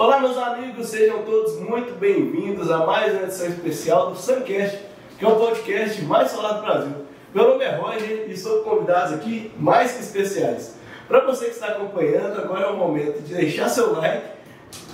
Olá, meus amigos, sejam todos muito bem-vindos a mais uma edição especial do Suncast, que é o podcast mais falado do Brasil. Meu nome é Roger e com convidados aqui mais que especiais. Para você que está acompanhando, agora é o momento de deixar seu like,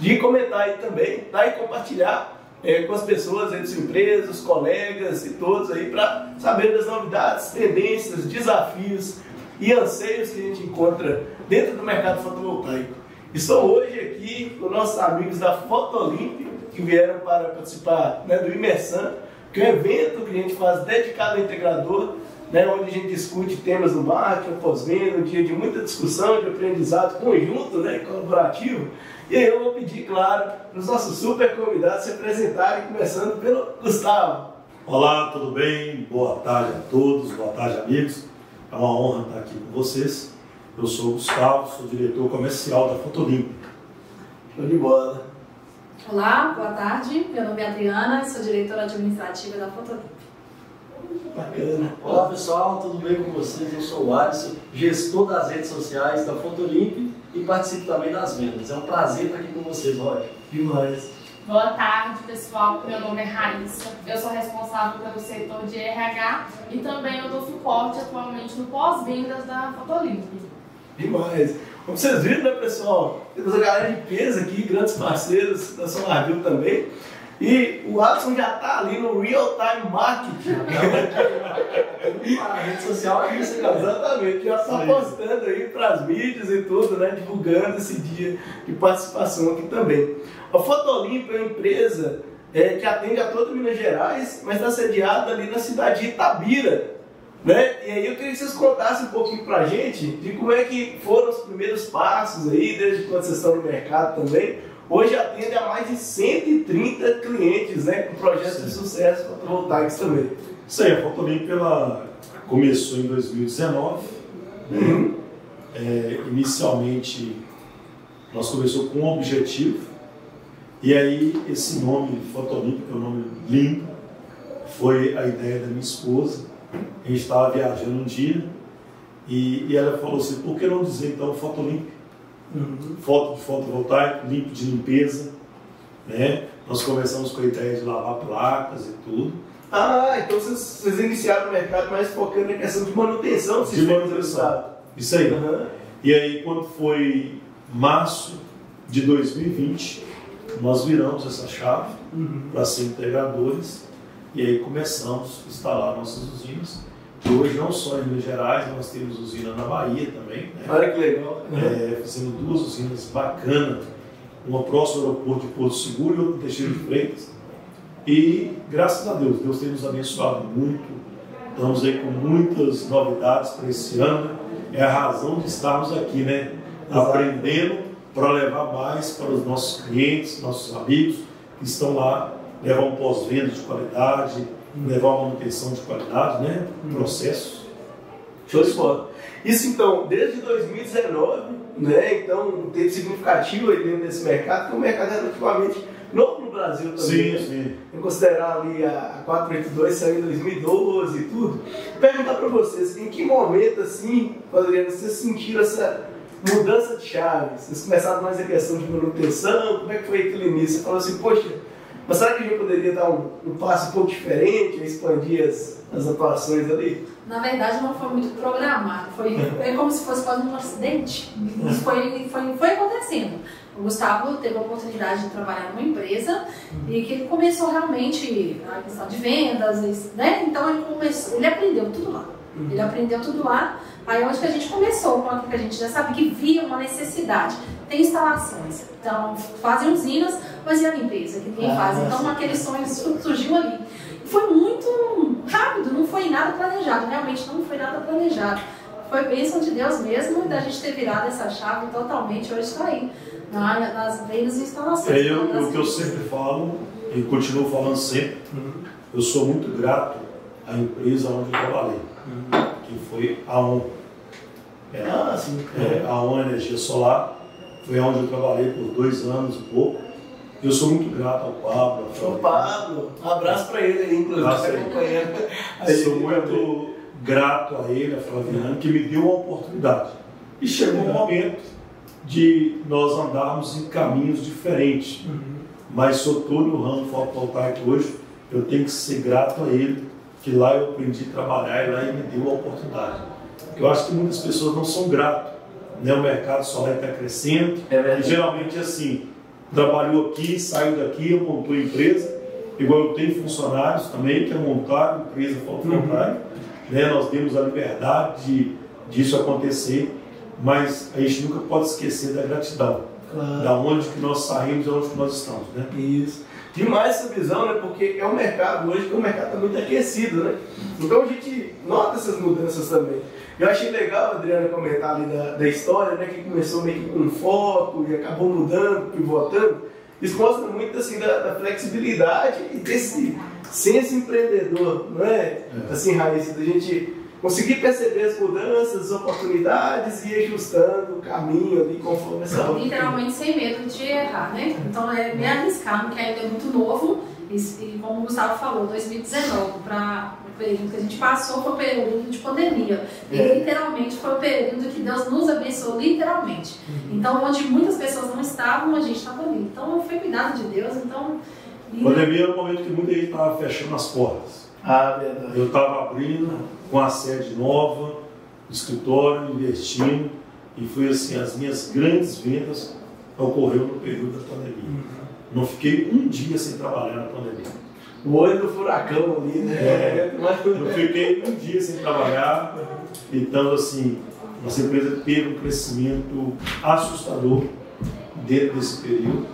de comentar aí também, tá? e compartilhar é, com as pessoas da sua empresa, os colegas e todos aí para saber das novidades, tendências, desafios e anseios que a gente encontra dentro do mercado fotovoltaico. Estou hoje aqui com nossos amigos da Fotolimp, que vieram para participar né, do Imersan, que é um evento que a gente faz dedicado ao integrador, né, onde a gente discute temas do marketing, pós-venda, um dia de muita discussão, de aprendizado conjunto, né, colaborativo. E aí eu vou pedir, claro, para os nossos super convidados se apresentarem, começando pelo Gustavo. Olá, tudo bem? Boa tarde a todos, boa tarde, amigos. É uma honra estar aqui com vocês. Eu sou o Gustavo, sou diretor comercial da Fotolimp. Show de bola. Olá, boa tarde. Meu nome é Adriana, sou diretora administrativa da Fotolimp. Bacana. Olá pessoal, tudo bem com vocês? Eu sou o Alisson, gestor das redes sociais da Fotolimp e participo também das vendas. É um prazer estar aqui com vocês, Roger. Demais. Boa tarde, pessoal. Meu nome é Raíssa. Eu sou responsável pelo setor de RH e também eu dou suporte atualmente no pós-vendas da Fotolimp. Demais. Como vocês viram, né, pessoal? Temos a galera de peso aqui, grandes parceiros da Solarville também. E o Alisson já está ali no Real Time Marketing. A rede social é isso. Exatamente, já está postando aí para as mídias e tudo, né? Divulgando esse dia de participação aqui também. A Fotolimp é uma empresa é, que atende a toda Minas Gerais, mas está sediada ali na cidade de Itabira. Né? E aí eu queria que vocês contassem um pouquinho pra gente de como é que foram os primeiros passos aí, desde quando vocês estão no mercado também. Hoje atende a mais de 130 clientes, né? Com projetos de sucesso fotovoltaicos também. Isso aí, a Fotolimp ela começou em 2019. né? É, inicialmente, nós começamos com um objetivo. E aí, esse nome Fotolimp, que é um nome lindo, foi a ideia da minha esposa. A gente estava viajando um dia e, e ela falou assim: por que não dizer então Fotolimp? Foto de fotovoltaico, limpo de limpeza. Né? Nós começamos com a ideia de lavar placas e tudo. Ah, então vocês, vocês iniciaram o mercado mais focando na questão de manutenção do De sistema manutenção. do Estado. Isso aí. Aham. E aí, quando foi março de 2020, nós viramos essa chave para ser integradores e aí começamos a instalar nossas usinas. E hoje, não só em Minas Gerais, nós temos usina na Bahia também. Né? Olha que legal. É, fizemos duas usinas bacanas, uma próxima ao aeroporto de Porto Seguro e outra em Teixeira de Freitas. E graças a Deus, Deus tem nos abençoado muito. Estamos aí com muitas novidades para esse ano. É a razão de estarmos aqui, né? Exato. Aprendendo para levar mais para os nossos clientes, nossos amigos que estão lá, levar um pós-venda de qualidade, levar uma manutenção de qualidade, né? Processos. Show de bola. Isso então, desde 2019, né? Então, um tempo significativo aí dentro desse mercado, que o mercado é relativamente novo no Brasil também. né? sim. Em considerar ali a a 482 saiu em 2012 e tudo. Perguntar para vocês, em que momento assim, Adriano, vocês sentiram essa mudança de chave? Vocês começaram mais a questão de manutenção? Como é que foi aquele início? Você falou assim, poxa, mas será que a gente poderia dar um, um passo um pouco diferente, expandir as, as atuações ali? Na verdade, não foi muito programado. Foi é como se fosse quase um acidente. Isso foi, foi, foi acontecendo. O Gustavo teve a oportunidade de trabalhar numa empresa e que ele começou realmente a questão de vendas, né? Então ele, começou, ele aprendeu tudo lá. Ele aprendeu tudo lá. Aí onde que a gente começou com aquilo que a gente já sabe que via uma necessidade. Tem instalações, então fazem usinas, mas e a limpeza que ninguém Ah, faz? Então aquele sonho su- surgiu ali. Foi muito rápido, não foi nada planejado, realmente não foi nada planejado. Foi bênção de Deus mesmo da gente ter virado essa chave totalmente, hoje está aí, na área das vendas e instalações. É eu, o que eu vendas. sempre falo, e continuo falando sempre, eu sou muito grato à empresa onde eu trabalhei, que foi a ON. É, Ah, sim. é, a ON Energia Solar, foi onde eu trabalhei por dois anos e pouco. Eu sou muito grato ao Pablo, Flaviana. Pablo, um abraço para ele aí, inclusive, acompanhando. Sou muito grato a ele, a Flaviana, que me deu uma oportunidade. E chegou um momento de nós andarmos em caminhos diferentes. Mas se eu estou no ramo fotovoltaico hoje, eu tenho que ser grato a ele, que lá eu aprendi a trabalhar e lá ele me deu a oportunidade. Eu acho que muitas pessoas não são gratas. Né? O mercado solar está crescendo. É e geralmente assim, trabalhou aqui, saiu daqui, montou empresa. Igual eu tenho funcionários também que montaram empresa fotovoltaica. Né? Nós temos a liberdade de, disso acontecer, mas a gente nunca pode esquecer da gratidão. Claro. Da onde que nós saímos e onde que nós estamos. Né? Isso. Demais essa visão, né? Porque é um mercado hoje que o mercado está muito aquecido, né? Então a gente nota essas mudanças também. Eu achei legal a Adriana comentar ali da, da história, né? Que começou meio que com foco e acabou mudando, pivotando. Isso mostra muito assim da, da flexibilidade e desse senso empreendedor, não é? É. Assim, Raíssa, da gente conseguir perceber as mudanças, as oportunidades e ir ajustando o caminho ali conforme essa Literalmente sem medo de errar, né? Então é me arriscar, porque ainda é muito novo. E, como o Gustavo falou, 2019, para o período que a gente passou, foi o período de pandemia. E É. literalmente foi o período que Deus nos abençoou, literalmente. Então, onde muitas pessoas não estavam, a gente estava ali. Então, foi cuidado de Deus. Então, e- Pandemia era o momento que muita gente estava fechando as portas. Ah, verdade. Eu estava abrindo com a sede nova, escritório, investindo, e foi assim, as minhas grandes vendas ocorreram no período da pandemia. Não fiquei um dia sem trabalhar na pandemia. O olho do furacão ali, né? É. Eu fiquei um dia sem trabalhar, então assim, nossa empresa teve um crescimento assustador dentro desse período.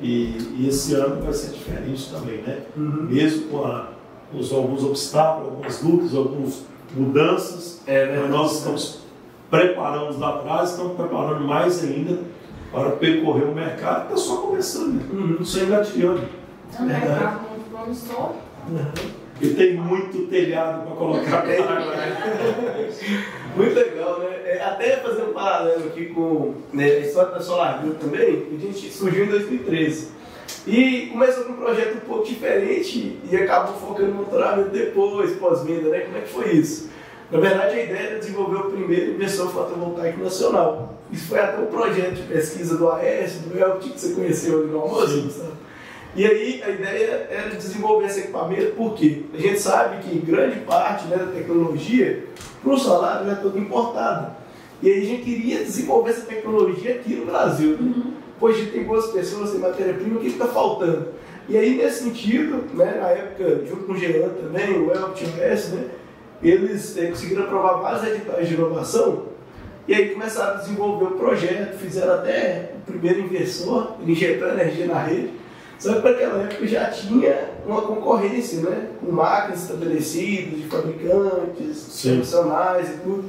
E, e esse ano vai ser diferente também, né? Uhum. Mesmo com a- os, alguns obstáculos, algumas lutas, algumas mudanças, É mas verdade. nós estamos preparando lá atrás, estamos preparando mais ainda para percorrer o mercado que está só começando, né? Uhum. Só engatilhando. É um mercado muito promissor. E tem muito telhado para colocar água, né? Muito legal, né? É, até fazer um paralelo aqui com né, a história da Solar também, a gente surgiu em 2013. E começou com um projeto um pouco diferente e acabou focando no motoramento depois, pós-venda, né? Como é que foi isso? Na verdade, a ideia era desenvolver o primeiro inversor fotovoltaico nacional. Isso foi até um projeto de pesquisa do AES, do ELT, que você conheceu ali no almoço, Gustavo. E aí a ideia era desenvolver esse equipamento, porque a gente sabe que grande parte né, da tecnologia para o solar ela é toda importada. E aí a gente queria desenvolver essa tecnologia aqui no Brasil. Né? Pois a gente tem boas pessoas, tem matéria-prima, o que está faltando? E aí, nesse sentido, né, na época, junto com o Jean também, o Elton TMS, né, eles eh, conseguiram aprovar vários editais de inovação e aí começaram a desenvolver o projeto, fizeram até o primeiro inversor, injetou energia na rede. Só que para aquela época já tinha uma concorrência, né? Com máquinas estabelecidas, de fabricantes, Sim. profissionais e tudo.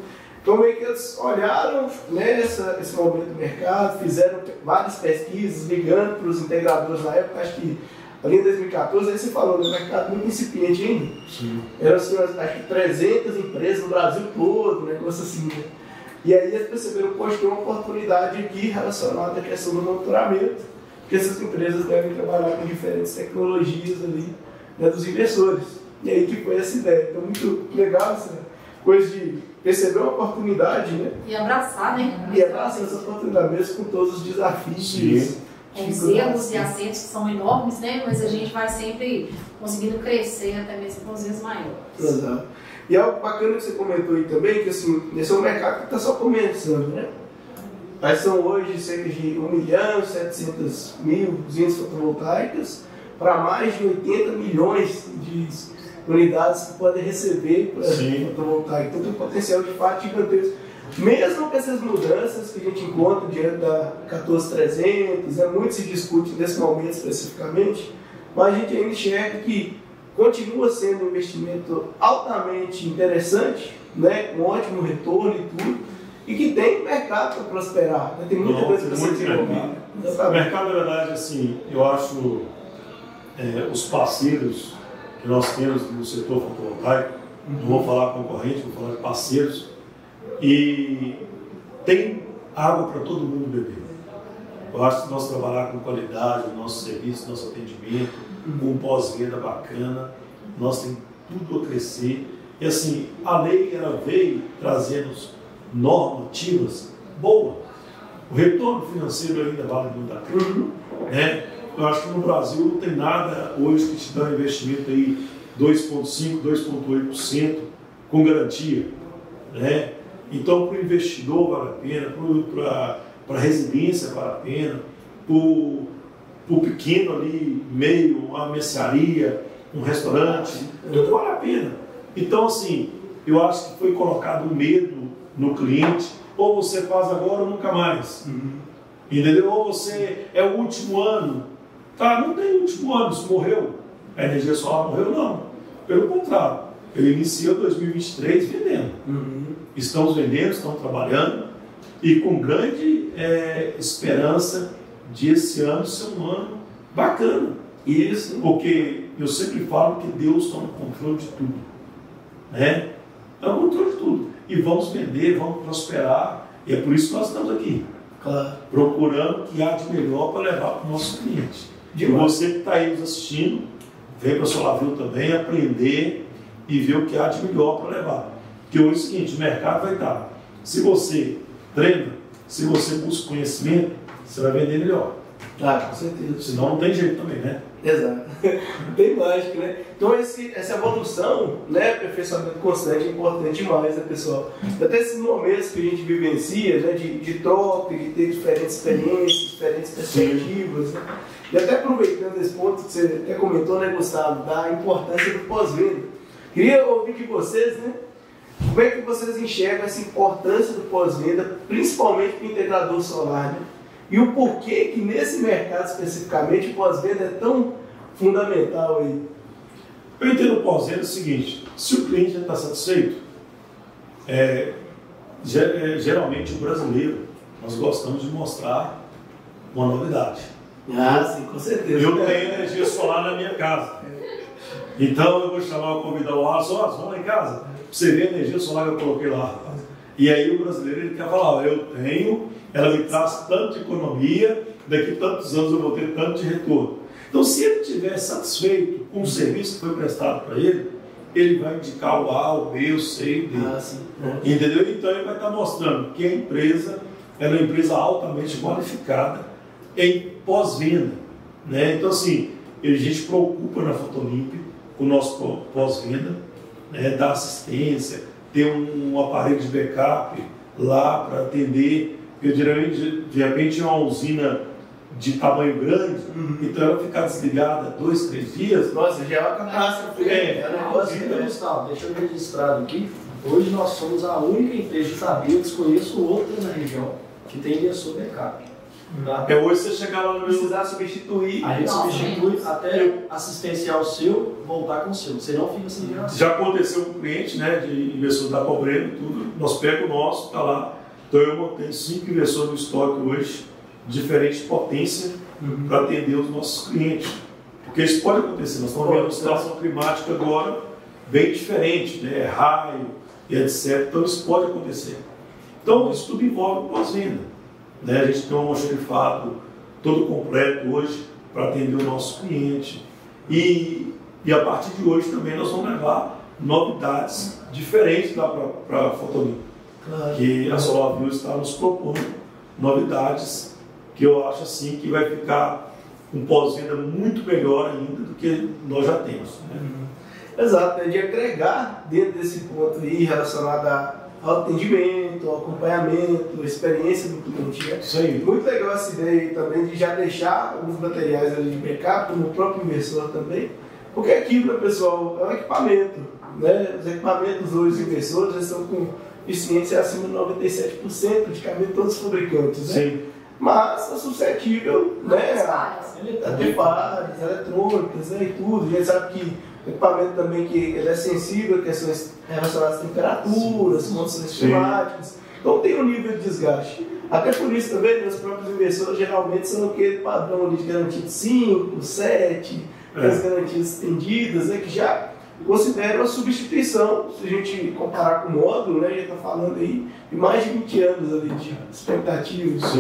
Então meio que eles olharam né, essa, esse momento do mercado, fizeram várias pesquisas, ligando para os integradores na época, acho que ali em 2014, aí você falou, né, mercado muito incipiente ainda. Sim. Eram assim, acho que 300 empresas no Brasil todo, um negócio assim, né? E aí eles perceberam, poxa, tem uma oportunidade aqui relacionada à questão do monitoramento, que essas empresas devem trabalhar com diferentes tecnologias ali, né, dos investidores. E aí que foi essa ideia. Então, muito legal essa coisa de perceber uma oportunidade, né? E abraçar, né? E abraçar essa oportunidade mesmo com todos os desafios. Sim. Com os erros e acertos que são enormes, né? Mas a gente vai sempre conseguindo crescer até mesmo com os erros maiores. Exato. E algo bacana que você comentou aí também, que assim, esse é um mercado que está só começando, né? Mas são hoje cerca de 1 milhão e 700 mil usinas fotovoltaicas para mais de 80 milhões de unidades que podem receber para fotovoltaica. Então tem um potencial de fato gigantesco. Mesmo com essas mudanças que a gente encontra diante da 14300, né, muito se discute nesse momento especificamente, mas a gente ainda enxerga que continua sendo um investimento altamente interessante, né, com ótimo retorno e tudo, e que tem mercado para prosperar, né, tem muita Não, coisa para ser desenvolvida. O mercado, na verdade, assim, eu acho é, os parceiros que nós temos no setor fotovoltaico, não vou falar concorrente, vou falar de parceiros, e tem água para todo mundo beber. Eu acho que nós trabalhar com qualidade, o nosso serviço, nosso atendimento, com um pós-venda bacana, nós temos tudo a crescer. E assim, a lei ela veio trazendo normativas boas. o retorno financeiro ainda vale muito a pena. Uhum. Né? Eu acho que no Brasil não tem nada hoje que te dá um investimento aí 2,5%, 2,8% com garantia. Né? Então, para o investidor vale a pena, para a residência vale a pena, para o pequeno ali, meio, uma mercearia, um restaurante, tudo vale a pena. Então, assim, eu acho que foi colocado medo no cliente, ou você faz agora ou nunca mais. Uhum. Entendeu? Ou você é o último ano. Tá, não tem último ano, se morreu. A energia solar morreu, não. Pelo contrário, ele inicia 2023 vendendo. Uhum. Estamos vendendo, estamos trabalhando e com grande é, esperança de esse ano ser um ano bacana. Isso. Porque eu sempre falo que Deus está no controle de tudo. Né? Está no controle de tudo. E vamos vender, vamos prosperar. E é por isso que nós estamos aqui. Claro. Procurando o que há de melhor para levar para o nosso cliente. E você que está aí nos assistindo, vem para Solavil também aprender e ver o que há de melhor para levar. Porque hoje é o seguinte, o mercado vai estar. Se você treina, se você busca conhecimento, você vai vender melhor. Ah, com certeza. Senão não tem jeito também, né? Exato. Bem mágico, né? Então esse, essa evolução, né, aperfeiçoamento constante é importante demais, né, pessoal? Até esses momentos que a gente vivencia, né, de, de troca, de ter diferentes experiências, diferentes perspectivas, né? E até aproveitando esse ponto que você até comentou, né, Gustavo, da importância do pós-venda. Queria ouvir de vocês, né, como é que vocês enxergam essa importância do pós-venda, principalmente para o integrador solar, né? E o porquê que nesse mercado especificamente o pós-venda é tão fundamental aí. Eu entendo o pós-venda o seguinte, se o cliente já está satisfeito, é, é, geralmente o brasileiro, nós gostamos de mostrar uma novidade. Ah, sim, com certeza. Eu tenho energia solar na minha casa. Então eu vou chamar o convidado lá, só vamos lá em casa, pra você ver a energia solar que eu coloquei lá. E aí o brasileiro ele quer falar, eu tenho, ela me traz tanto de economia, daqui a tantos anos eu vou ter tanto de retorno. Então se ele estiver satisfeito com o serviço que foi prestado para ele, ele vai indicar o A, o B, o C e o D. Ah, sim. Entendeu? Então ele vai estar mostrando que a empresa é uma empresa altamente qualificada em pós-venda. Né? Então, assim, a gente preocupa na Fotolimp com o nosso pó- pós-venda, né? dar assistência, ter um, um aparelho de backup lá para atender. Porque geralmente, de, repente, é uma usina de tamanho grande, então ela ficar desligada dois, três dias. Nossa, já é uma catástrofe. É. é um Negócio, né, né? Gustavo, deixa eu registrar aqui. Hoje nós somos a única empresa de sabia, desconheço outra na região, que tem inversor backup. Tá? É hoje você chegar lá no meu. Precisar substituir. A gente Nossa, substitui gente. até assistenciar o seu, voltar com o seu. Você não fica sem geração. Já aconteceu com o cliente, né, de investidor da Cobreno, tudo, nós pegamos o nosso, está lá. Então eu mantenho cinco investidores no estoque hoje, diferente potência, para atender os nossos clientes. Porque isso pode acontecer, nós estamos vendo uma situação climática agora bem diferente, né, raio e etc. Então isso pode acontecer. Então isso tudo envolve pós-venda. Né? A gente tem um almoxerifado todo completo hoje para atender o nosso cliente. E, e a partir de hoje também nós vamos levar novidades diferentes para a Fotolim. Claro. Que a SolarView está nos propondo novidades que eu acho assim que vai ficar um pós-venda muito melhor ainda do que nós já temos. né? Exato, né? de agregar dentro desse ponto aí relacionado a- ao atendimento, ao acompanhamento, experiência do cliente. Né? Isso aí. Muito legal essa ideia aí também de já deixar alguns materiais ali de backup no próprio inversor também, porque aquilo, né, pessoal, é um equipamento. Né? Os equipamentos hoje, os inversores, já estão com eficiência acima de 97%, praticamente todos os fabricantes. Né? Sim. Mas é suscetível né, a, a ter falhas eletrônicas né, e tudo. A gente sabe que o equipamento também que ele é sensível a questões relacionadas a temperaturas, condições Sim. climáticas. Então tem um nível de desgaste. Até por isso também, os próprios investidores geralmente são aquele padrão de garantia de 5, 7, É. as garantias estendidas, né, que já consideram a substituição, se a gente comparar com o módulo, né, a gente está falando aí de mais de 20 anos ali de expectativa, de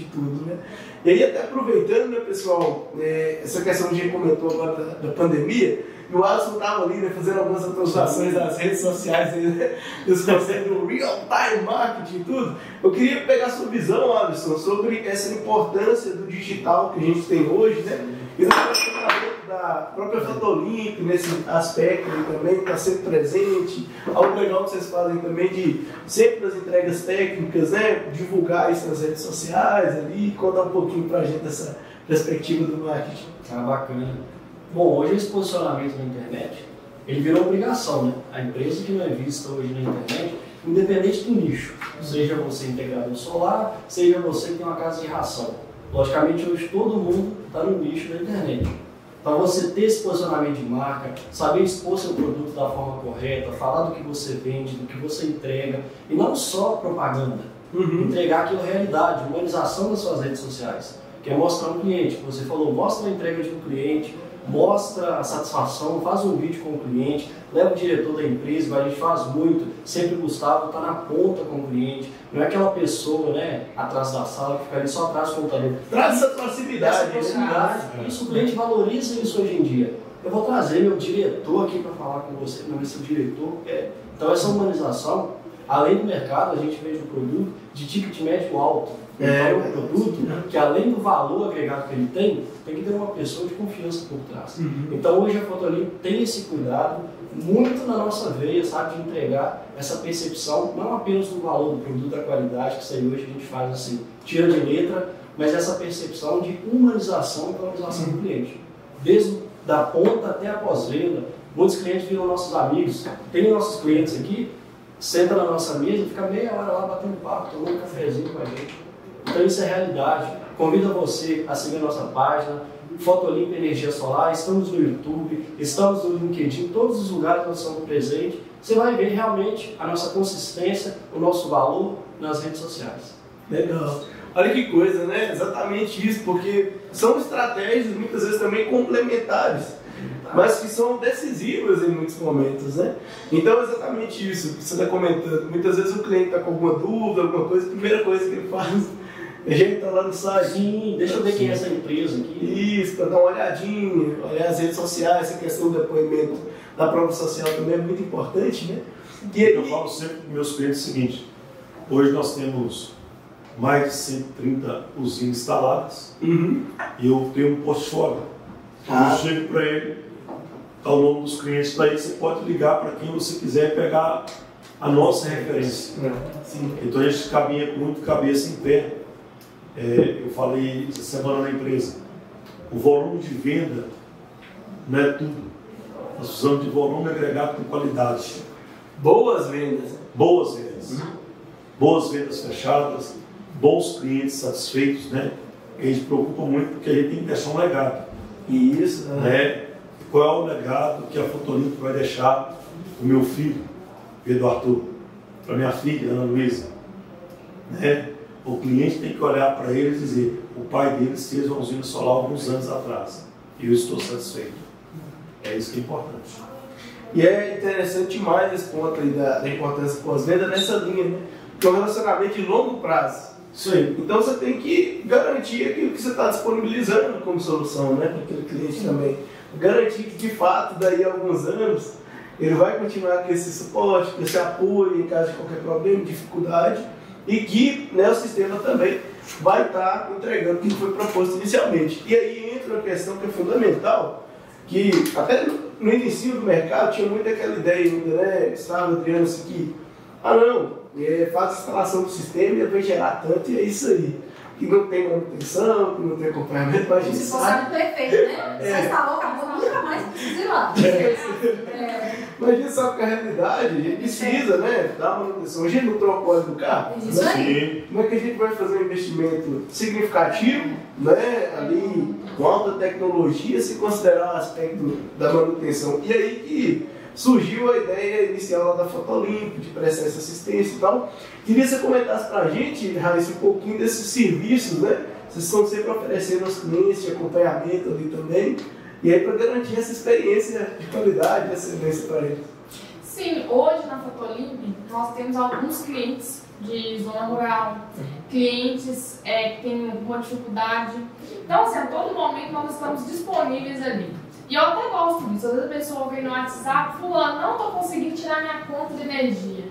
e tudo, né? E aí, até aproveitando, né, pessoal, é, essa questão que a gente comentou agora da, da pandemia, e o Alisson estava ali, né, fazendo algumas atualizações nas redes sociais, né, dos conceitos do real-time marketing e tudo. Eu queria pegar sua visão, Alisson, sobre essa importância do digital que a gente tem hoje, né? E no relacionamento da própria Fotolimp, nesse aspecto aí também, está sempre presente. Algo legal que vocês fazem também de sempre nas entregas técnicas, né? Divulgar isso nas redes sociais ali, contar um pouquinho para a gente dessa perspectiva do marketing. Ah, bacana. Bom, hoje esse posicionamento na internet, ele virou obrigação, né? A empresa que não é vista hoje na internet, independente do nicho, seja você integrador solar, seja você que tem uma casa de ração Logicamente, hoje todo mundo está no nicho da internet. Para você ter esse posicionamento de marca, saber expor seu produto da forma correta, falar do que você vende, do que você entrega, e não só propaganda, uhum. entregar aquilo realidade, humanização das suas redes sociais, que é mostrar um cliente. Você falou, mostra a entrega de um cliente, mostra a satisfação, faz um vídeo com o cliente, leva o diretor da empresa, a gente faz muito, sempre o Gustavo está na ponta com o cliente, não é aquela pessoa né, atrás da sala que fica ali só atrás do computador. Traz essa proximidade. Essa né? proximidade. Isso o cliente valoriza isso hoje em dia. Eu vou trazer meu diretor aqui para falar com você, não, esse diretor é. Então essa humanização, além do mercado, a gente vende um produto de ticket médio alto. É, então, é um produto que além do valor agregado que ele tem, tem que ter uma pessoa de confiança por trás. Uhum. Então hoje a Fotolim tem esse cuidado muito na nossa veia, sabe, de entregar essa percepção, não apenas do valor do produto, da qualidade, que isso aí hoje a gente faz assim, tira de letra, mas essa percepção de humanização e valorização do cliente. Desde da ponta até a pós-venda, muitos clientes viram nossos amigos, tem nossos clientes aqui, senta na nossa mesa fica meia hora lá batendo papo, tomando um cafezinho com a gente. Então isso é realidade. Convido você a seguir a nossa página, Fotolimpa Energia Solar, estamos no YouTube, estamos no LinkedIn, todos os lugares nós estamos presentes. Você vai ver realmente a nossa consistência, o nosso valor nas redes sociais. Legal. Olha que coisa, né? Exatamente isso, porque são estratégias muitas vezes também complementares, mas que são decisivas em muitos momentos, né? Então, exatamente isso que você está comentando. Muitas vezes o cliente está com alguma dúvida, alguma coisa, a primeira coisa que ele faz a gente tá lá no site. Sim, deixa eu ver quem é essa empresa aqui. Isso, para dar uma olhadinha, olhar as redes sociais, essa questão do depoimento da prova social também é muito importante, né? E aí... Eu falo sempre para meus clientes o seguinte: hoje nós temos mais de 130 usinas instaladas uhum. e eu tenho um portfólio. Ah. Eu chego para ele, ao nome dos clientes, daí você pode ligar para quem você quiser pegar a nossa referência. É, então a gente caminha com muito cabeça em pé é, eu falei essa semana na empresa, o volume de venda não é tudo. Nós precisamos de volume agregado com qualidade. Boas vendas. Boas vendas. Uhum. Boas vendas fechadas, bons clientes satisfeitos, né? A gente preocupa muito porque a gente tem que deixar um legado. E isso, né? né? Qual é o legado que a Fotolimpo vai deixar para o meu filho, Pedro Arthur, para minha filha, Ana Luísa? Né? O cliente tem que olhar para ele e dizer: o pai dele fez uma usina solar alguns anos atrás. E eu estou satisfeito. É isso que é importante. E é interessante demais esse ponto aí da, da importância pós-venda nessa linha, né? Que é um relacionamento de longo prazo. Sim. Então você tem que garantir aquilo que você está disponibilizando como solução, né? Para aquele cliente também. Garantir que de fato, daí a alguns anos, ele vai continuar com esse suporte, com esse apoio em caso de qualquer problema, dificuldade e que né, o sistema também vai estar entregando o que foi proposto inicialmente. E aí entra uma questão que é fundamental, que até no início do mercado tinha muito aquela ideia ainda, né, Gustavo, Adriano, assim, que, ah não, é, faz a instalação do sistema e vai gerar tanto e é isso aí que não tem manutenção, que não tem acompanhamento, mas a gente Se sabe. perfeito, né? É. Você instalou, acabou, nunca mais precisa ir lá. É. É. Mas a gente sabe que a realidade, a gente precisa, né, dar manutenção. A gente não troca o óleo do carro. Isso né? aí. Como é que a gente vai fazer um investimento significativo, né, ali, com alta tecnologia, se considerar o aspecto da manutenção? E aí que surgiu a ideia inicial lá da Fotolimp, de prestar essa assistência e tal. Queria que você comentasse para a gente, Raíssa, um pouquinho desses serviços, né? Vocês estão sempre oferecendo aos clientes de acompanhamento ali também, e aí para garantir essa experiência de qualidade, de excelência para eles. Sim, hoje na Fotolimp nós temos alguns clientes de zona rural, clientes é, que têm alguma dificuldade. Então, assim, a todo momento nós estamos disponíveis ali. E eu até gosto disso. Às vezes a pessoa vem no WhatsApp, fulano, não estou conseguindo tirar minha conta de energia.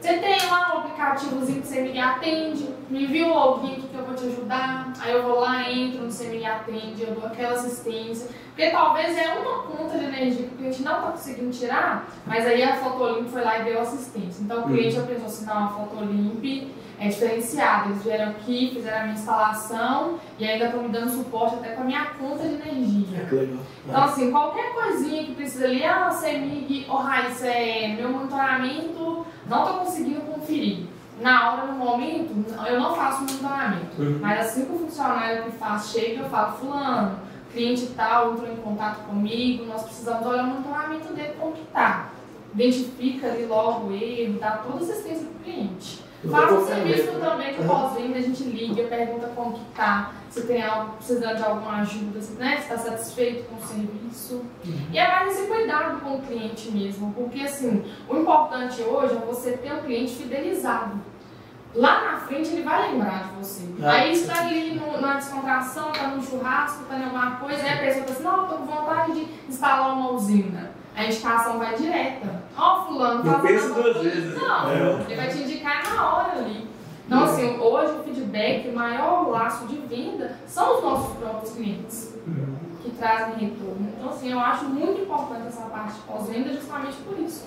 Você tem lá um aplicativozinho que você me atende, me envia login que eu vou te ajudar. Aí eu vou lá, entro no me atende, eu dou aquela assistência. Porque talvez é uma conta de energia que o cliente não está conseguindo tirar, mas aí a Fotolimp foi lá e deu assistência. Então o cliente já pensou assim, não, a Fotolimp é diferenciada. Eles vieram aqui, fizeram a minha instalação e ainda estão me dando suporte até com a minha conta de energia. É legal. Então, assim, qualquer coisinha que precisa ali, ah, CEMIG, oh, Raíssa, é meu monitoramento, não estou conseguindo conferir. Na hora, no momento, eu não faço monitoramento. Uhum. Mas assim que o funcionário que faz chega, eu falo, fulano, cliente tal entrou em contato comigo, nós precisamos olhar o monitoramento dele como que tá. Identifica ali logo erro, dá toda a assistência para o cliente. Faz o serviço também que Uhum. pós-venda, a gente liga, pergunta como que tá, se tem algo precisando de alguma ajuda, se né, está satisfeito com o serviço. E é mais esse cuidado com o cliente mesmo, porque assim, o importante hoje é você ter o cliente fidelizado. Lá na frente ele vai lembrar de você. Ah, aí está ali no- na descontração, está no churrasco, está em alguma coisa, aí a pessoa fala assim, não, estou com vontade de instalar uma usina. A indicação vai direta. Ó, fulano, Não tá pensa fazendo duas vezes. Não, É. ele vai te indicar na hora ali. Então, assim, hoje o feedback, o maior laço de venda são os nossos próprios clientes que trazem retorno. Então, assim, eu acho muito importante essa parte de pós-venda justamente por isso.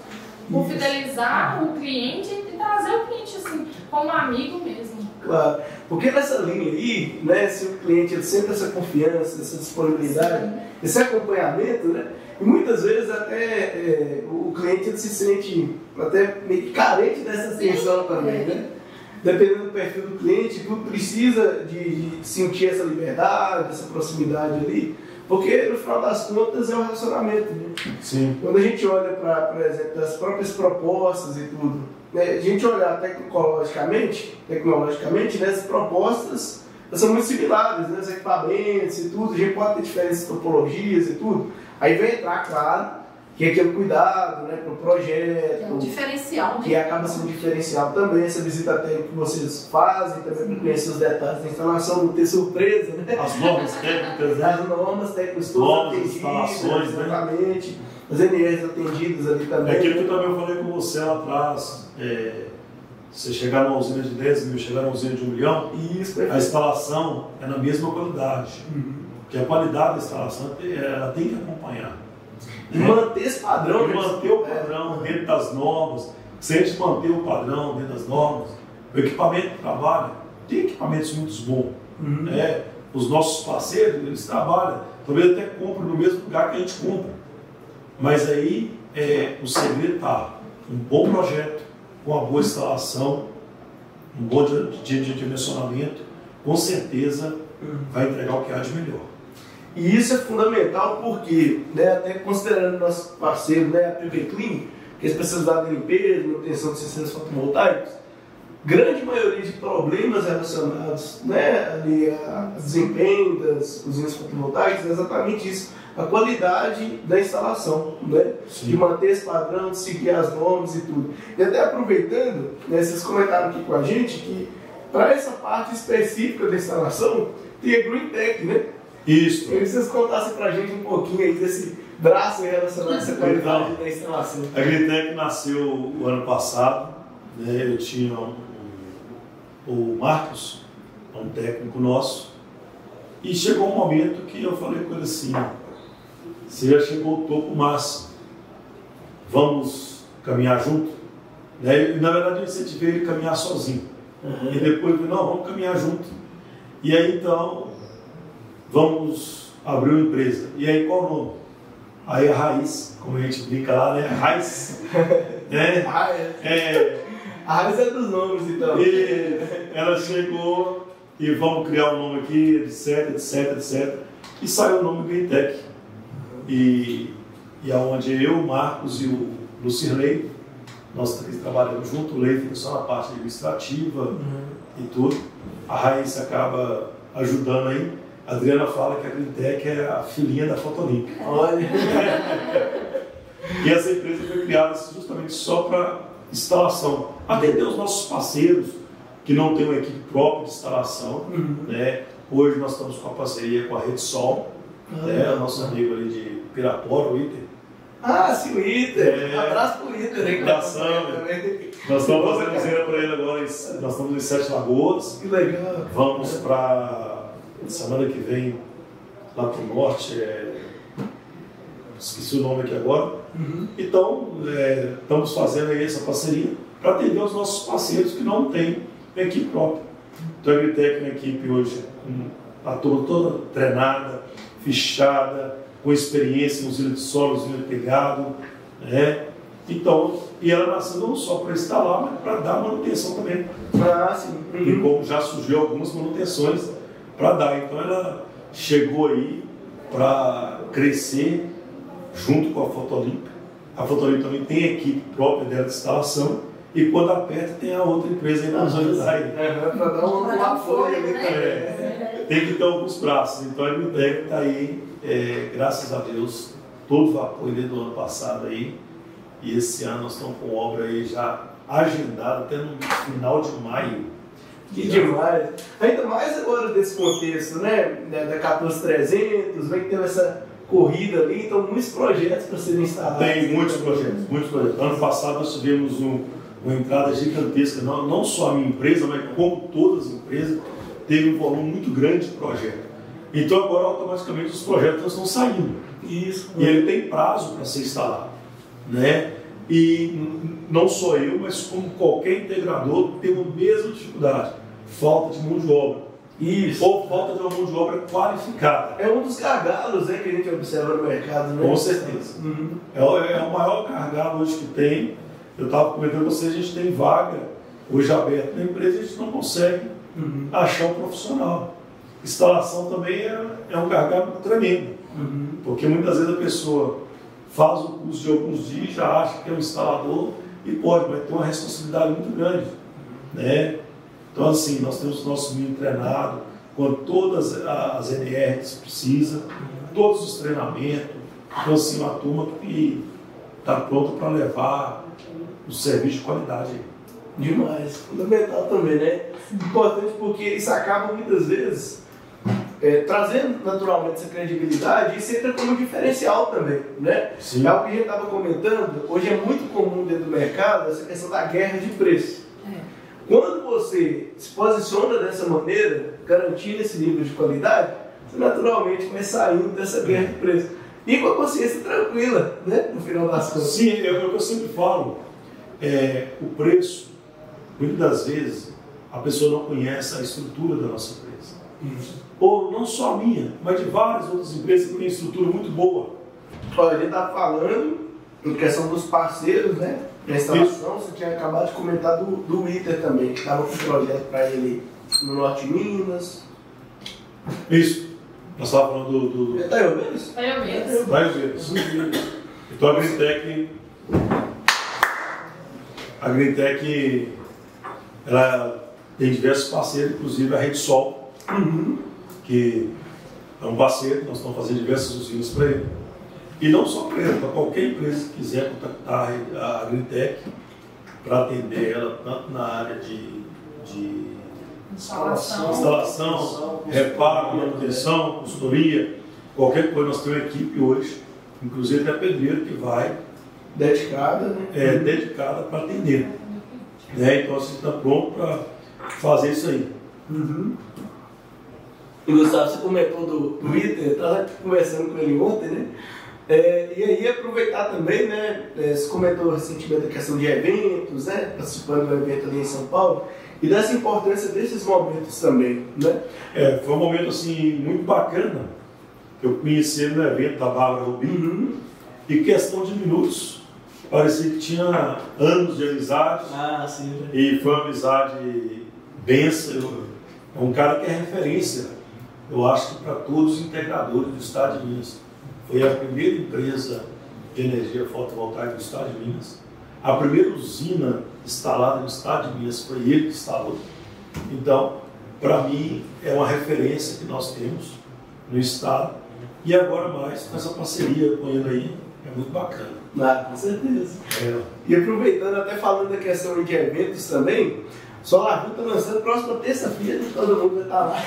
Por Isso. fidelizar o cliente e trazer o cliente, assim, como amigo mesmo. Claro. Porque nessa linha aí, né, se o cliente ele sente essa confiança, essa disponibilidade, esse acompanhamento, né? E muitas vezes até é, o cliente ele se sente até meio que carente dessa atenção também, né? Dependendo do perfil do cliente, tudo precisa de, de sentir essa liberdade, essa proximidade ali, porque no final das contas é um relacionamento, né? Sim. Quando a gente olha para, por exemplo, as próprias propostas e tudo, né, a gente olhar tecnologicamente, tecnologicamente, né, as propostas são muito similares, né, os equipamentos e tudo, a gente pode ter diferentes topologias e tudo. Aí vai entrar, claro, que é aquele cuidado né, para o Que é um projeto, diferencial, né? que acaba sendo diferencial também, essa visita técnica que vocês fazem, também para conhecer os detalhes da instalação, não ter surpresa, né? As normas técnicas, né? As normas técnicas todas atendidas, instalações, né? exatamente. As NRs atendidas ali também. É aquilo que eu também falei com você lá atrás. É, você chegar numa usina de 10 mil, chegar numa usina de 1 milhão, Isso, a perfeito. instalação é na mesma qualidade. Uhum. Porque a qualidade da instalação ela tem que acompanhar. E manter esse padrão. E né? manter o padrão dentro das normas. Se a gente manter o padrão dentro das normas, o equipamento que trabalha, tem equipamentos muito bons. Uhum. né? Os nossos parceiros, eles trabalham, talvez até compram no mesmo lugar que a gente compra. Mas aí é, o segredo está um bom projeto, uma boa instalação, um bom di- di- di- dimensionamento, com certeza vai entregar o que há de melhor. E isso é fundamental porque, né, até considerando nosso parceiro, né, a PV Clean, que é especializada em limpeza, manutenção de sistemas fotovoltaicos, grande maioria de problemas relacionados né, ali a desempenho das usinas fotovoltaicas é exatamente isso, a qualidade da instalação, né? Sim. de manter esse padrão, de seguir as normas e tudo. E até aproveitando, né, vocês comentaram aqui com a gente que para essa parte específica da instalação tem a Green Tech, né? Isso. Queria que vocês contassem pra gente um pouquinho aí desse braço relacionado a essa qualidade Então. da instalação. A Gritec nasceu o ano passado, né? eu tinha um- o Marcos, um técnico nosso, e chegou um momento que eu falei com ele assim, você já chegou ao topo máximo, vamos caminhar junto? Né? E, na verdade eu incentivei ele a caminhar sozinho. E depois eu falei, não, vamos caminhar junto. E aí então, vamos abrir uma empresa. E aí qual o nome? Aí a raiz, como a gente brinca lá, né? Raiz. né? É. A raiz é dos nomes, então. e ela chegou e vamos criar um nome aqui, etc, etc, etc. E saiu o nome Greentech. E, e aonde eu, o Marcos e o Lucirley, nós três trabalhamos junto, o Lei fica só na parte administrativa e tudo. A Raiz acaba ajudando aí. A Adriana fala que a Greentech é a filhinha da Fotolimp. Olha. E essa empresa foi criada justamente só para instalação. Atender os nossos parceiros, que não tem uma equipe própria de instalação. Uhum. Né? Hoje nós estamos com a parceria com a Rede Sol, né? a nossa amigo ali de Pirapora, o Iter. Ah, sim, o Iter. É. Abraço pro Iter, né? Abração. Nós estamos fazendo usina para ele agora, nós estamos em Sete Lagoas. Que legal. Vamos para semana que vem lá para o norte, é, esqueci o nome aqui agora. Uhum. Então, é, estamos fazendo aí essa parceria para atender os nossos parceiros que não têm equipe própria. Então, a Agritec é uma equipe hoje com a turma toda treinada, fichada, com experiência em usina de solo, usina de pegado. Né? Então, e ela nasceu não só para instalar, mas para dar manutenção também. Ah, sim. E como já surgiu algumas manutenções para dar. Então ela chegou aí para crescer junto com a Fotolimp. A Fotolimp também tem equipe própria dela de instalação. E quando aperta, tem a outra empresa aí para ajudar aí. Uhum, pra dar um Pra dar um apoio ali né? também. É, tem que ter alguns braços. Então a Agritec está aí, é, graças a Deus, todo vapor desde o ano passado aí. E esse ano nós estamos com obra aí já agendada até no final de maio. Que demais. Ainda mais agora desse contexto, né? Da da 14300, vem que teve essa corrida ali, então muitos projetos para serem instalados. Tem muitos projetos, muitos projetos. Ano passado nós tivemos um- uma entrada gigantesca, não, não só a minha empresa, mas como todas as empresas, teve um volume muito grande de projetos. Então agora automaticamente os projetos estão saindo. Isso. E ele tem prazo para ser instalado. Né? E não só eu, mas como qualquer integrador tem a mesma dificuldade, falta de mão de obra. Isso. Ou falta de uma mão de obra qualificada. É um dos gargalos né, que a gente observa no mercado, né? Com certeza. Uhum. É, o- é o maior gargalo hoje que tem. Eu estava comentando com vocês, a gente tem vaga hoje aberta na empresa, a gente não consegue Uhum. achar um profissional. Instalação também é, é um gargalo tremendo, Uhum. porque muitas vezes a pessoa faz o curso de alguns dias, já acha que é um instalador e pode, mas tem uma responsabilidade muito grande. Né? Então, assim, nós temos o nosso mínimo treinado, com todas as NRs que precisa, todos os treinamentos. Então, assim, uma turma que está pronta para levar o serviço de qualidade. Demais. Fundamental também, né? Importante porque isso acaba muitas vezes é, trazendo naturalmente essa credibilidade e isso entra como diferencial também, né? Sim. É algo que a gente estava comentando, hoje é muito comum dentro do mercado essa questão da guerra de preço. Quando você se posiciona dessa maneira, garantindo esse nível de qualidade, você naturalmente vai saindo dessa guerra de preço. E com a consciência tranquila, né? No final das contas. Sim, é o que eu sempre falo. É, o preço, muitas das vezes, a pessoa não conhece a estrutura da nossa empresa. Ou não só a minha, mas de várias outras empresas que têm estrutura muito boa. Olha, ele está falando em questão dos parceiros, né? Da instalação, você tinha acabado de comentar do, do ITER também, que estava com um projeto para ele no Norte de Minas. Isso. Nós estávamos falando do, do? Foi eu mesmo. vários deles. Então a Grintec, a Grintec, ela tem diversos parceiros, inclusive a Rede Sol, que é um parceiro, nós estamos fazendo diversas usinas para ele. E não só para ele, para qualquer empresa que quiser contactar a Agrintec para atender ela, tanto na área de, de Instalação. instalação, reparo, manutenção, consultoria, qualquer coisa. Nós temos uma equipe hoje, inclusive a pedreiro, que vai Dedicada, né? é, dedicada para atender. Né? Então, você está pronto para fazer isso aí. Uhum. E Gustavo, você comentou do, eu estava conversando com ele ontem, né? É, e aí aproveitar também, né? é, Você comentou recentemente a questão de eventos, né? Participando do evento ali em São Paulo, e dessa importância desses momentos também, né? É, foi um momento assim muito bacana. Eu conheci ele no evento da Bárbara Rubim Uhum. e questão de minutos. Parecia que tinha anos de amizade Ah, sim, né? e foi uma amizade benção. Eu- É um cara que é referência, eu acho que para todos os integradores do Estado de Minas. Foi a primeira empresa de energia fotovoltaica do Estado de Minas. A primeira usina instalada no Estado de Minas foi ele que instalou. Então, para mim, é uma referência que nós temos no Estado. E agora mais com essa parceria com ele aí, é muito bacana. Ah, com certeza. É, E aproveitando, até falando da questão de eventos também, Solar View está lançando próxima terça-feira, todo mundo vai estar lá.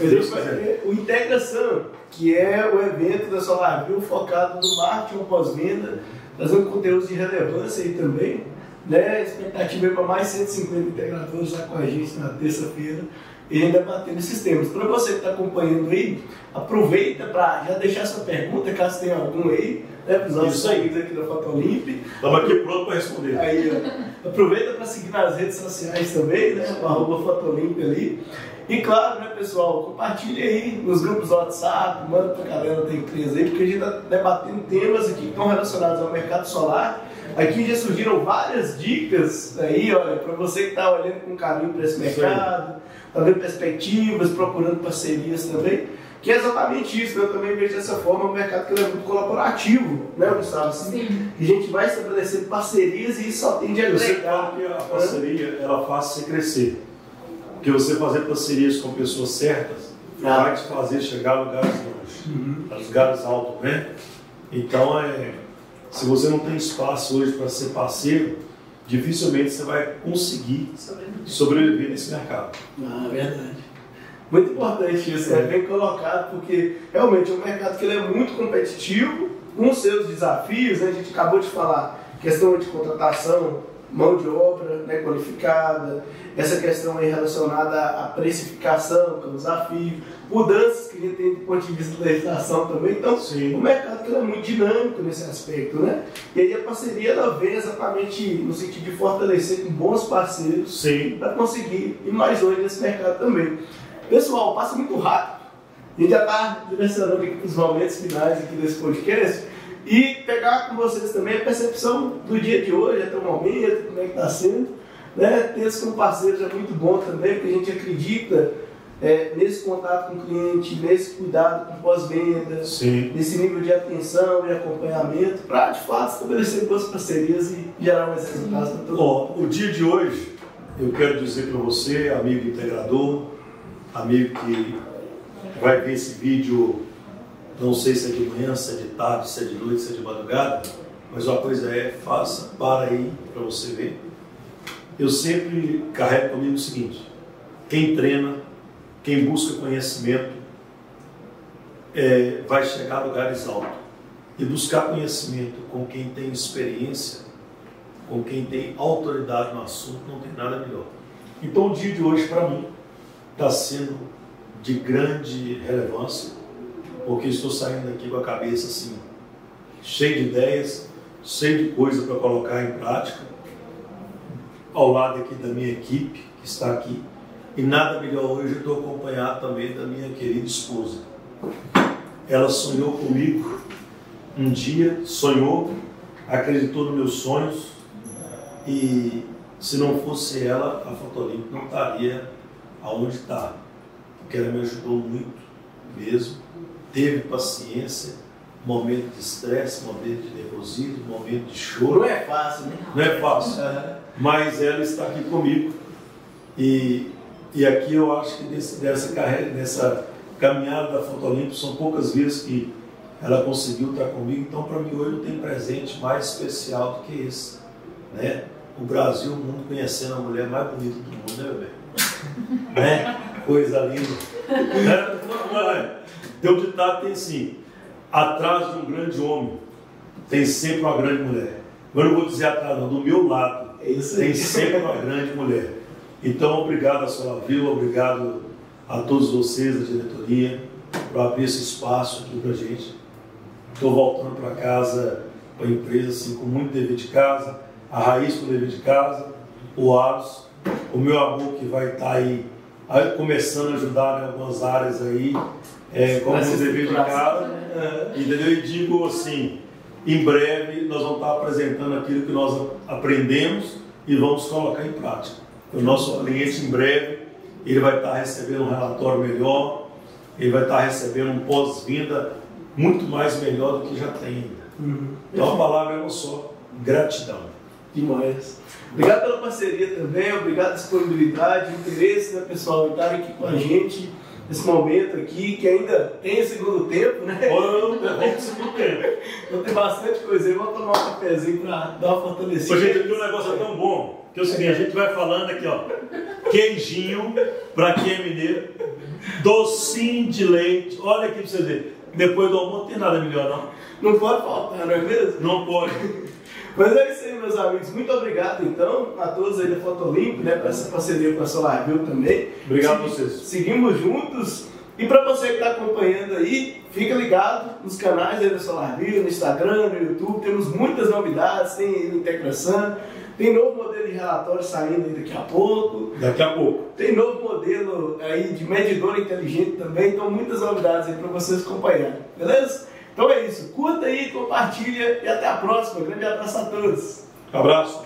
Gente vai ter o Integração, que é o evento da Solar View focado no marketing pós-venda, trazendo conteúdos de relevância aí também. Né? A expectativa é para mais 150 integradores lá com a gente na terça-feira e ainda batendo esses temas. Para você que está acompanhando aí, aproveita para já deixar sua pergunta, caso tenha algum aí, né, para os nossos aqui da Fotolimp. Estamos aqui pronto para responder. Aí, ó, aproveita para seguir nas redes sociais também, né, o arroba Fotolimp ali. E claro, né, pessoal, compartilhe aí nos grupos do WhatsApp, manda para a galera da empresa aí, porque a gente está debatendo temas aqui que estão relacionados ao mercado solar. Aqui já surgiram várias dicas aí, olha, para você que está olhando com carinho para esse mercado, está vendo perspectivas, procurando parcerias também. Que é exatamente isso, né? eu também vejo dessa forma o mercado que é muito colaborativo, né, Gustavo? Assim, Sim. que a gente vai estabelecendo parcerias e isso só tende a agregar. falo que a parceria ela faz você crescer. Porque você fazer parcerias com pessoas certas Ah. vai te fazer chegar a lugares longe, a lugares altos, né? Então, é, se você não tem espaço hoje para ser parceiro, dificilmente você vai conseguir sobreviver nesse mercado. Ah, verdade. Muito importante isso, é bem colocado, porque realmente é um mercado que ele é muito competitivo, com seus desafios, né? a gente acabou de falar, questão de contratação, mão de obra né, qualificada, essa questão aí relacionada à precificação, que é um desafio, mudanças que a gente tem do ponto de vista da legislação também, então Sim. o mercado que ele é muito dinâmico nesse aspecto, né? E aí a parceria ela vem exatamente no sentido de fortalecer com bons parceiros para conseguir ir mais longe nesse mercado também. Pessoal, passa muito rápido. A gente já está direcionando aqui para os momentos finais aqui desse podcast e pegar com vocês também a percepção do dia de hoje, até o momento, como é que está sendo. Né? Ter com parceiros é muito bom também, porque a gente acredita é, nesse contato com o cliente, nesse cuidado com pós-venda, nesse nível de atenção e acompanhamento, para de fato estabelecer boas parcerias e gerar mais resultados para todo mundo. Ó, o dia de hoje, eu quero dizer para você, amigo integrador, amigo que vai ver esse vídeo, não sei se é de manhã, se é de tarde, se é de noite, se é de madrugada, mas uma coisa é, faça, para aí para você ver. Eu sempre carrego comigo o seguinte: quem treina, quem busca conhecimento, é, vai chegar a lugares altos. E buscar conhecimento com quem tem experiência com quem tem autoridade no assunto, não tem nada melhor. Então, o dia de hoje, para mim, está sendo de grande relevância, porque estou saindo aqui com a cabeça assim, cheia de ideias, cheia de coisa para colocar em prática, ao lado aqui da minha equipe, que está aqui, e nada melhor hoje, eu estou acompanhado também da minha querida esposa. Ela sonhou comigo. Um dia, sonhou, acreditou nos meus sonhos, e se não fosse ela, a Fotolimp não estaria aonde está. Porque ela me ajudou muito mesmo. Teve paciência, momento de estresse, momento de nervosismo, momento de choro. Não é fácil, né? Não é fácil. Aham. Mas ela está aqui comigo. E, e aqui eu acho que desse, dessa, carreira, dessa caminhada da Fotolimp são poucas vezes que ela conseguiu estar comigo. Então, para mim, hoje não tem presente mais especial do que esse. Né? O Brasil, o mundo conhecendo a mulher mais bonita do mundo, né, bebê? né? Coisa linda. né? Não, não é. Tem um ditado tem assim: atrás de um grande homem tem sempre uma grande mulher. Eu vou dizer atrás, não, do meu lado É tem sempre uma grande mulher. Então, obrigado à Sola Vila, obrigado a todos vocês da diretoria por abrir esse espaço aqui para gente. Estou voltando para casa, para a empresa, assim, com muito dever de casa, a Raiz com dever de casa, o Aros, o meu amor que vai estar aí, aí começando a ajudar em algumas áreas aí, é, como um dever de casa. né? Aham. Entendeu? E digo assim, em breve nós vamos estar apresentando aquilo que nós aprendemos e vamos colocar em prática. O nosso cliente em breve, ele vai estar recebendo um relatório melhor, ele vai estar recebendo um pós-venda muito mais melhor do que já tem ainda. Uhum. Então a palavra é uma só, gratidão. Demais. Obrigado pela parceria também, obrigado pela disponibilidade, interesse, né, pessoal, em estar aqui com a gente nesse momento aqui, que ainda tem segundo tempo, né? Vamos vamos seguir o tempo. Então tem bastante coisa aí. Vou tomar um cafezinho pra dar uma fortalecida. Ô, gente, aqui o negócio é tão bom que é o seguinte, a gente vai falando aqui, ó. Queijinho, pra quem é mineiro, docinho de leite. Olha aqui pra vocês verem. Depois do almoço não tem nada melhor, não. Não pode faltar, não é mesmo? Não pode. Mas é isso aí, meus amigos. Muito obrigado, então, a todos aí da Fotolimp, né, por essa parceria com a SolarView também. Obrigado a vocês. Seguimos juntos. E para você que está acompanhando aí, fica ligado nos canais aí da SolarView, no Instagram, no YouTube. Temos muitas novidades, tem integração, tem novo modelo de relatório saindo daqui a pouco. Daqui a pouco. Tem novo modelo aí de medidor inteligente também, então muitas novidades aí para vocês acompanharem, beleza? Então é isso, curta aí, compartilha e até a próxima. Grande abraço a todos. Abraço.